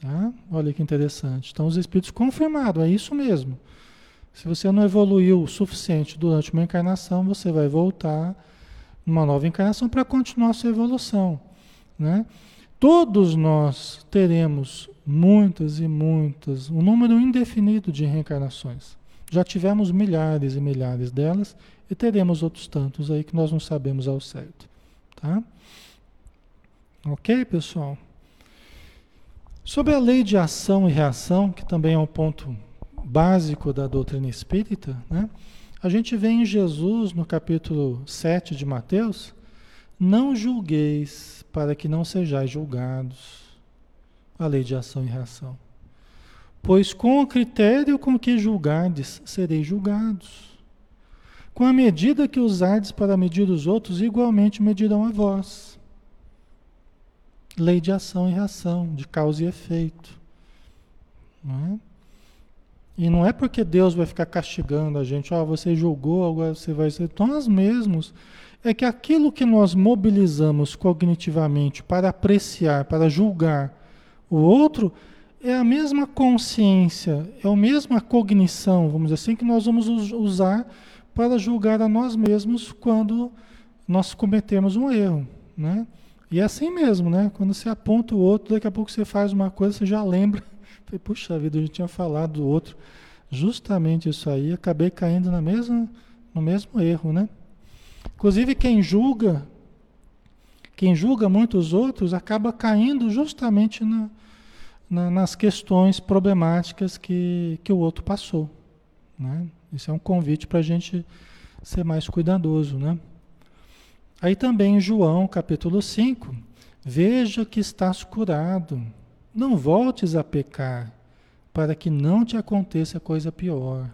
Tá? Olha que interessante. Então, os espíritos confirmaram, é isso mesmo. Se você não evoluiu o suficiente durante uma encarnação, você vai voltar numa nova encarnação para continuar a sua evolução. Né? Todos nós teremos muitas e muitas, um número indefinido de reencarnações. Já tivemos milhares e milhares delas e teremos outros tantos aí que nós não sabemos ao certo. Tá? Ok, pessoal? Sobre a lei de ação e reação, que também é um ponto básico da doutrina espírita, né? a gente vê em Jesus, no capítulo 7 de Mateus, não julgueis para que não sejais julgados. A lei de ação e reação. Pois com o critério com que julgardes, sereis julgados. Com a medida que usardes para medir os outros, igualmente medirão a vós. Lei de ação e reação, de causa e efeito. Não é? E não é porque Deus vai ficar castigando a gente, ó, oh, você julgou, agora você vai ser. Nós mesmos. É que aquilo que nós mobilizamos cognitivamente para apreciar, para julgar o outro, é a mesma consciência, é a mesma cognição, vamos dizer assim, que nós vamos usar para julgar a nós mesmos quando nós cometemos um erro, né? E é assim mesmo, né? Quando você aponta o outro, daqui a pouco você faz uma coisa, você já lembra Falei, puxa vida, a gente tinha falado do outro. Justamente isso aí, acabei caindo na mesma, no mesmo erro, né? Inclusive quem julga, quem julga muitos outros, acaba caindo justamente na, na, nas questões problemáticas que, que o outro passou. Né? Isso é um convite para a gente ser mais cuidadoso, né? Aí também em João, capítulo 5, veja que estás curado. Não voltes a pecar, para que não te aconteça coisa pior.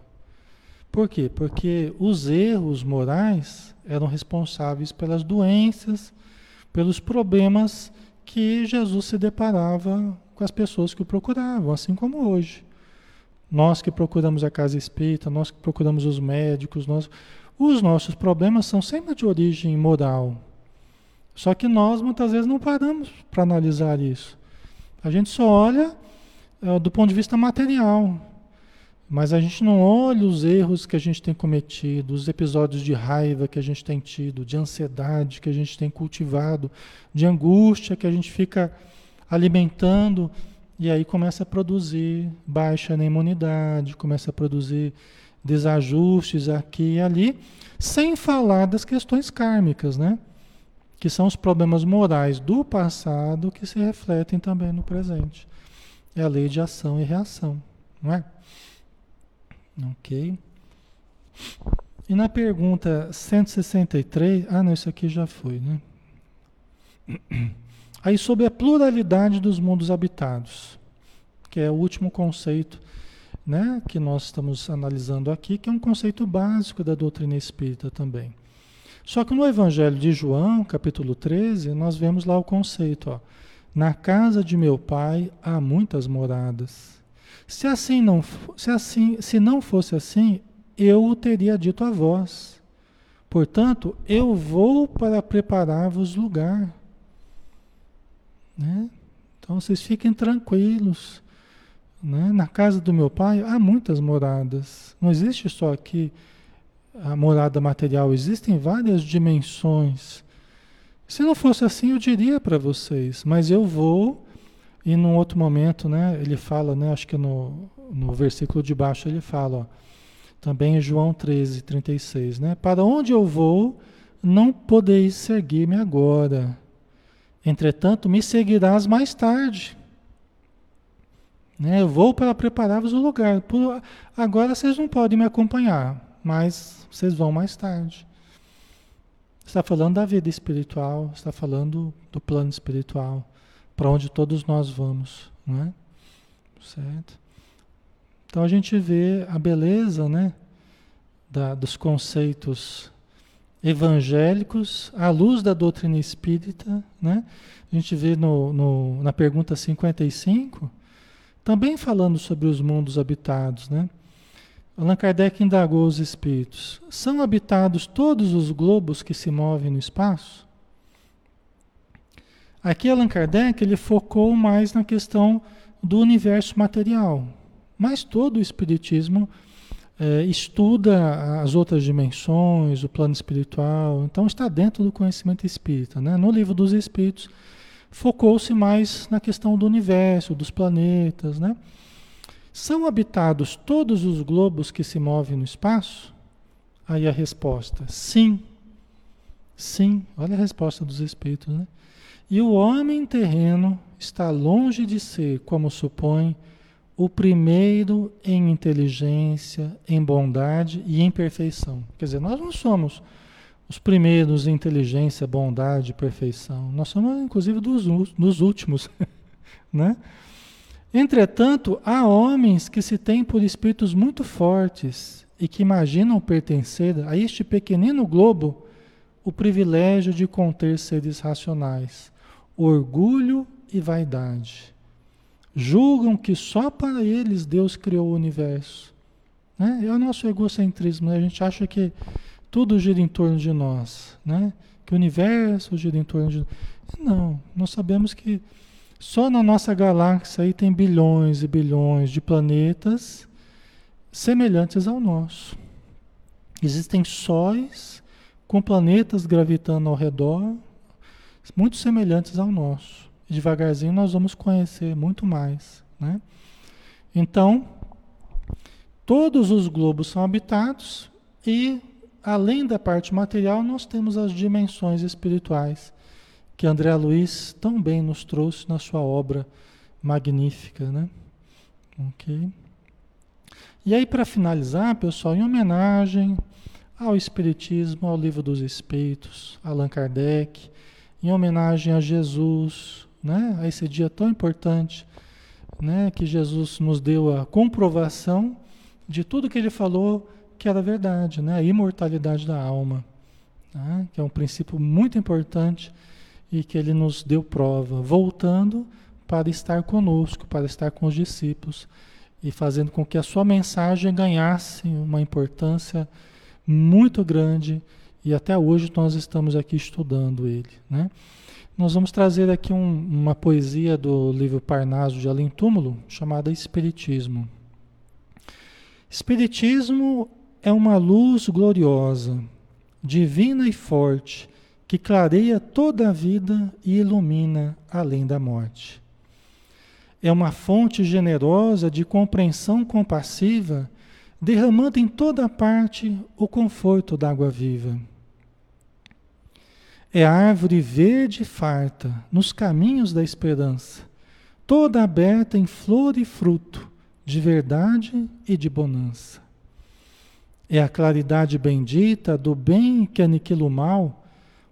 Por quê? Porque os erros morais eram responsáveis pelas doenças, pelos problemas que Jesus se deparava com as pessoas que o procuravam, assim como hoje. Nós que procuramos a casa espírita, nós que procuramos os médicos, nós, os nossos problemas são sempre de origem moral. Só que nós muitas vezes não paramos para analisar isso. A gente só olha uh, do ponto de vista material, mas a gente não olha os erros que a gente tem cometido, os episódios de raiva que a gente tem tido, de ansiedade que a gente tem cultivado, de angústia que a gente fica alimentando e aí começa a produzir baixa na imunidade, começa a produzir desajustes aqui e ali, sem falar das questões kármicas, né? Que são os problemas morais do passado que se refletem também no presente. É a lei de ação e reação, não é? Ok. E na pergunta 163, ah, não, isso aqui já foi, né? Aí sobre a pluralidade dos mundos habitados, que é o último conceito, né, que nós estamos analisando aqui, que é um conceito básico da doutrina espírita também. Só que no Evangelho de João, capítulo 13, nós vemos lá o conceito, ó. Na casa de meu pai há muitas moradas. Se assim não, se assim, se não fosse assim, eu o teria dito a vós. Portanto, eu vou para preparar-vos lugar. Né? Então vocês fiquem tranquilos. Né? Na casa do meu pai há muitas moradas. Não existe só aqui a morada material, existem várias dimensões. Se não fosse assim, eu diria para vocês, mas eu vou, e num outro momento, né, ele fala, né, acho que no, no versículo de baixo ele fala, ó, também em João 13, 36, né, para onde eu vou, não podeis seguir-me agora, entretanto me seguirás mais tarde. Né, eu vou para preparar-vos o lugar. Por, agora vocês não podem me acompanhar, mas vocês vão mais tarde. Está falando da vida espiritual, está falando do plano espiritual, para onde todos nós vamos, não é? Certo? Então a gente vê a beleza, né, da, dos conceitos evangélicos, à luz da doutrina espírita, né? A gente vê no, no, na pergunta 55, também falando sobre os mundos habitados, né? Allan Kardec indagou os espíritos: são habitados todos os globos que se movem no espaço? Aqui Allan Kardec ele focou mais na questão do universo material, mas todo o espiritismo é, estuda as outras dimensões, o plano espiritual, então está dentro do conhecimento espírita. Né? No livro dos Espíritos, focou-se mais na questão do universo, dos planetas. Né? São habitados todos os globos que se movem no espaço? Aí a resposta: sim. Sim, olha a resposta dos Espíritos. Né? E o homem terreno está longe de ser, como supõe, o primeiro em inteligência, em bondade e em perfeição. Quer dizer, nós não somos os primeiros em inteligência, bondade perfeição. Nós somos, inclusive, dos, dos últimos. né? Entretanto, há homens que se têm por espíritos muito fortes e que imaginam pertencer a este pequenino globo o privilégio de conter seres racionais, orgulho e vaidade julgam que só para eles Deus criou o universo. Né? É o nosso egocentrismo, né? a gente acha que tudo gira em torno de nós, né? que o universo gira em torno de nós. Não, nós sabemos que só na nossa galáxia aí tem bilhões e bilhões de planetas semelhantes ao nosso. Existem sóis com planetas gravitando ao redor, muito semelhantes ao nosso devagarzinho nós vamos conhecer muito mais. Né? Então, todos os globos são habitados e, além da parte material, nós temos as dimensões espirituais que André Luiz tão bem nos trouxe na sua obra magnífica. Né? Ok. E aí, para finalizar, pessoal, em homenagem ao Espiritismo, ao Livro dos Espíritos, Allan Kardec, em homenagem a Jesus, né? a esse dia tão importante, né? que Jesus nos deu a comprovação de tudo que ele falou que era verdade, né? a imortalidade da alma, né? que é um princípio muito importante e que ele nos deu prova, voltando para estar conosco, para estar com os discípulos e fazendo com que a sua mensagem ganhasse uma importância muito grande e até hoje nós estamos aqui estudando ele, né? Nós vamos trazer aqui um, uma poesia do livro Parnaso de Além Túmulo, chamada Espiritismo. Espiritismo é uma luz gloriosa, divina e forte, que clareia toda a vida e ilumina além da morte. É uma fonte generosa de compreensão compassiva, derramando em toda parte o conforto da água viva é árvore verde e farta nos caminhos da esperança, toda aberta em flor e fruto, de verdade e de bonança. É a claridade bendita do bem que aniquila o mal,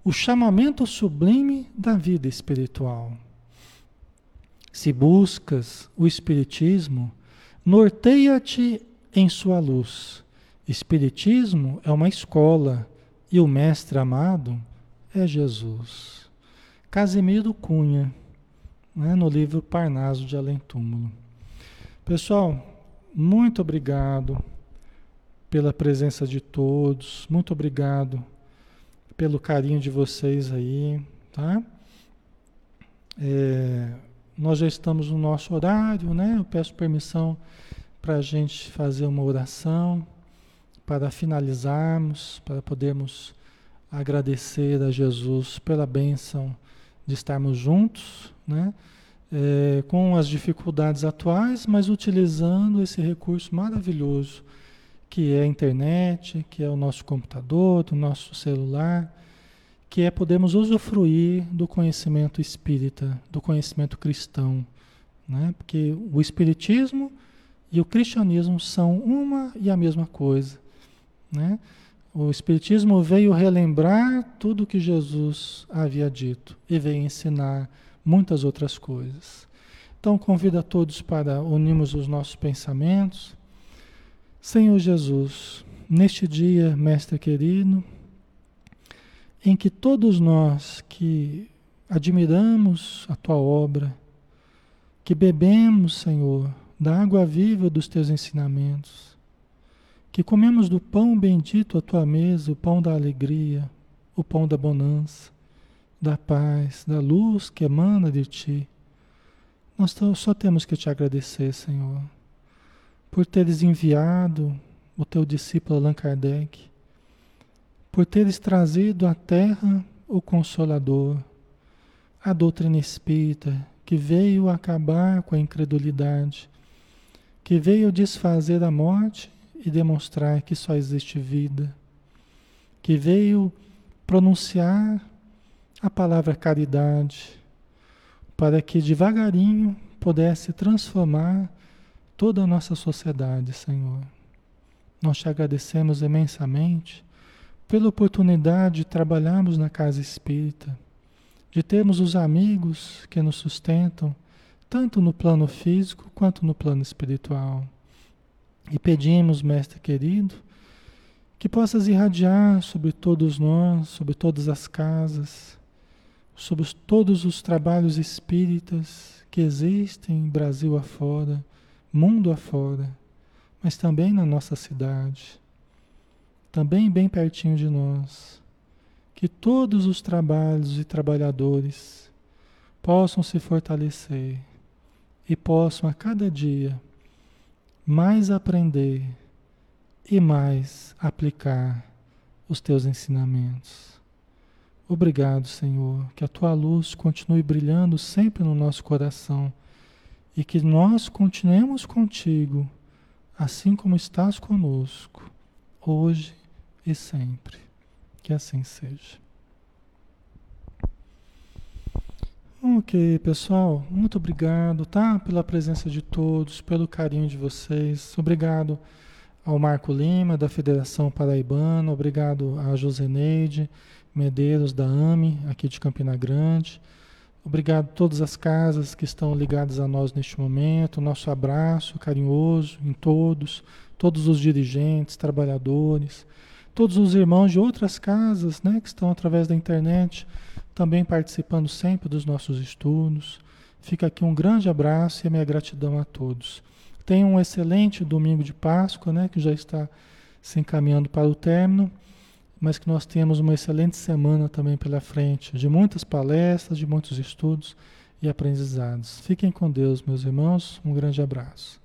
o chamamento sublime da vida espiritual. Se buscas o Espiritismo, norteia-te em sua luz. Espiritismo é uma escola e o Mestre amado é Jesus. Casimiro Cunha, né, no livro Parnaso de Além Túmulo. Pessoal, muito obrigado pela presença de todos, muito obrigado pelo carinho de vocês aí, tá? É, nós já estamos no nosso horário, né? Eu peço permissão para a gente fazer uma oração para finalizarmos, para podermos agradecer a Jesus pela bênção de estarmos juntos, né? É, com as dificuldades atuais, mas utilizando esse recurso maravilhoso que é a internet, que é o nosso computador, do nosso celular, que é podermos usufruir do conhecimento espírita, do conhecimento cristão, né? Porque o espiritismo e o cristianismo são uma e a mesma coisa, né? O Espiritismo veio relembrar tudo que Jesus havia dito e veio ensinar muitas outras coisas. Então, convido a todos para unirmos os nossos pensamentos. Senhor Jesus, neste dia, Mestre querido, em que todos nós que admiramos a tua obra, que bebemos, Senhor, da água viva dos teus ensinamentos, que comemos do pão bendito à tua mesa, o pão da alegria, o pão da bonança, da paz, da luz que emana de ti. Nós só temos que te agradecer, Senhor, por teres enviado o teu discípulo Allan Kardec, por teres trazido à terra o Consolador, a doutrina espírita, que veio acabar com a incredulidade, que veio desfazer a morte e demonstrar que só existe vida, que veio pronunciar a palavra caridade, para que devagarinho pudesse transformar toda a nossa sociedade, Senhor. Nós te agradecemos imensamente pela oportunidade de trabalharmos na casa espírita, de termos os amigos que nos sustentam, tanto no plano físico quanto no plano espiritual. E pedimos, Mestre querido, que possas irradiar sobre todos nós, sobre todas as casas, sobre todos os trabalhos espíritas que existem Brasil afora, mundo afora, mas também na nossa cidade, também bem pertinho de nós. Que todos os trabalhos e trabalhadores possam se fortalecer e possam a cada dia mais aprender e mais aplicar os teus ensinamentos. Obrigado, Senhor, que a tua luz continue brilhando sempre no nosso coração e que nós continuemos contigo, assim como estás conosco, hoje e sempre. Que assim seja. Ok, pessoal, muito obrigado, tá? Pela presença de todos, pelo carinho de vocês. Obrigado ao Marco Lima, da Federação Paraibana, obrigado a Joseneide Medeiros, da AME, aqui de Campina Grande. Obrigado a todas as casas que estão ligadas a nós neste momento. Nosso abraço carinhoso em todos, todos os dirigentes, trabalhadores, todos os irmãos de outras casas né, que estão através da internet também participando sempre dos nossos estudos. Fica aqui um grande abraço e a minha gratidão a todos. Tenham um excelente domingo de Páscoa, né, que já está se encaminhando para o término, mas que nós tenhamos uma excelente semana também pela frente, de muitas palestras, de muitos estudos e aprendizados. Fiquem com Deus, meus irmãos. Um grande abraço.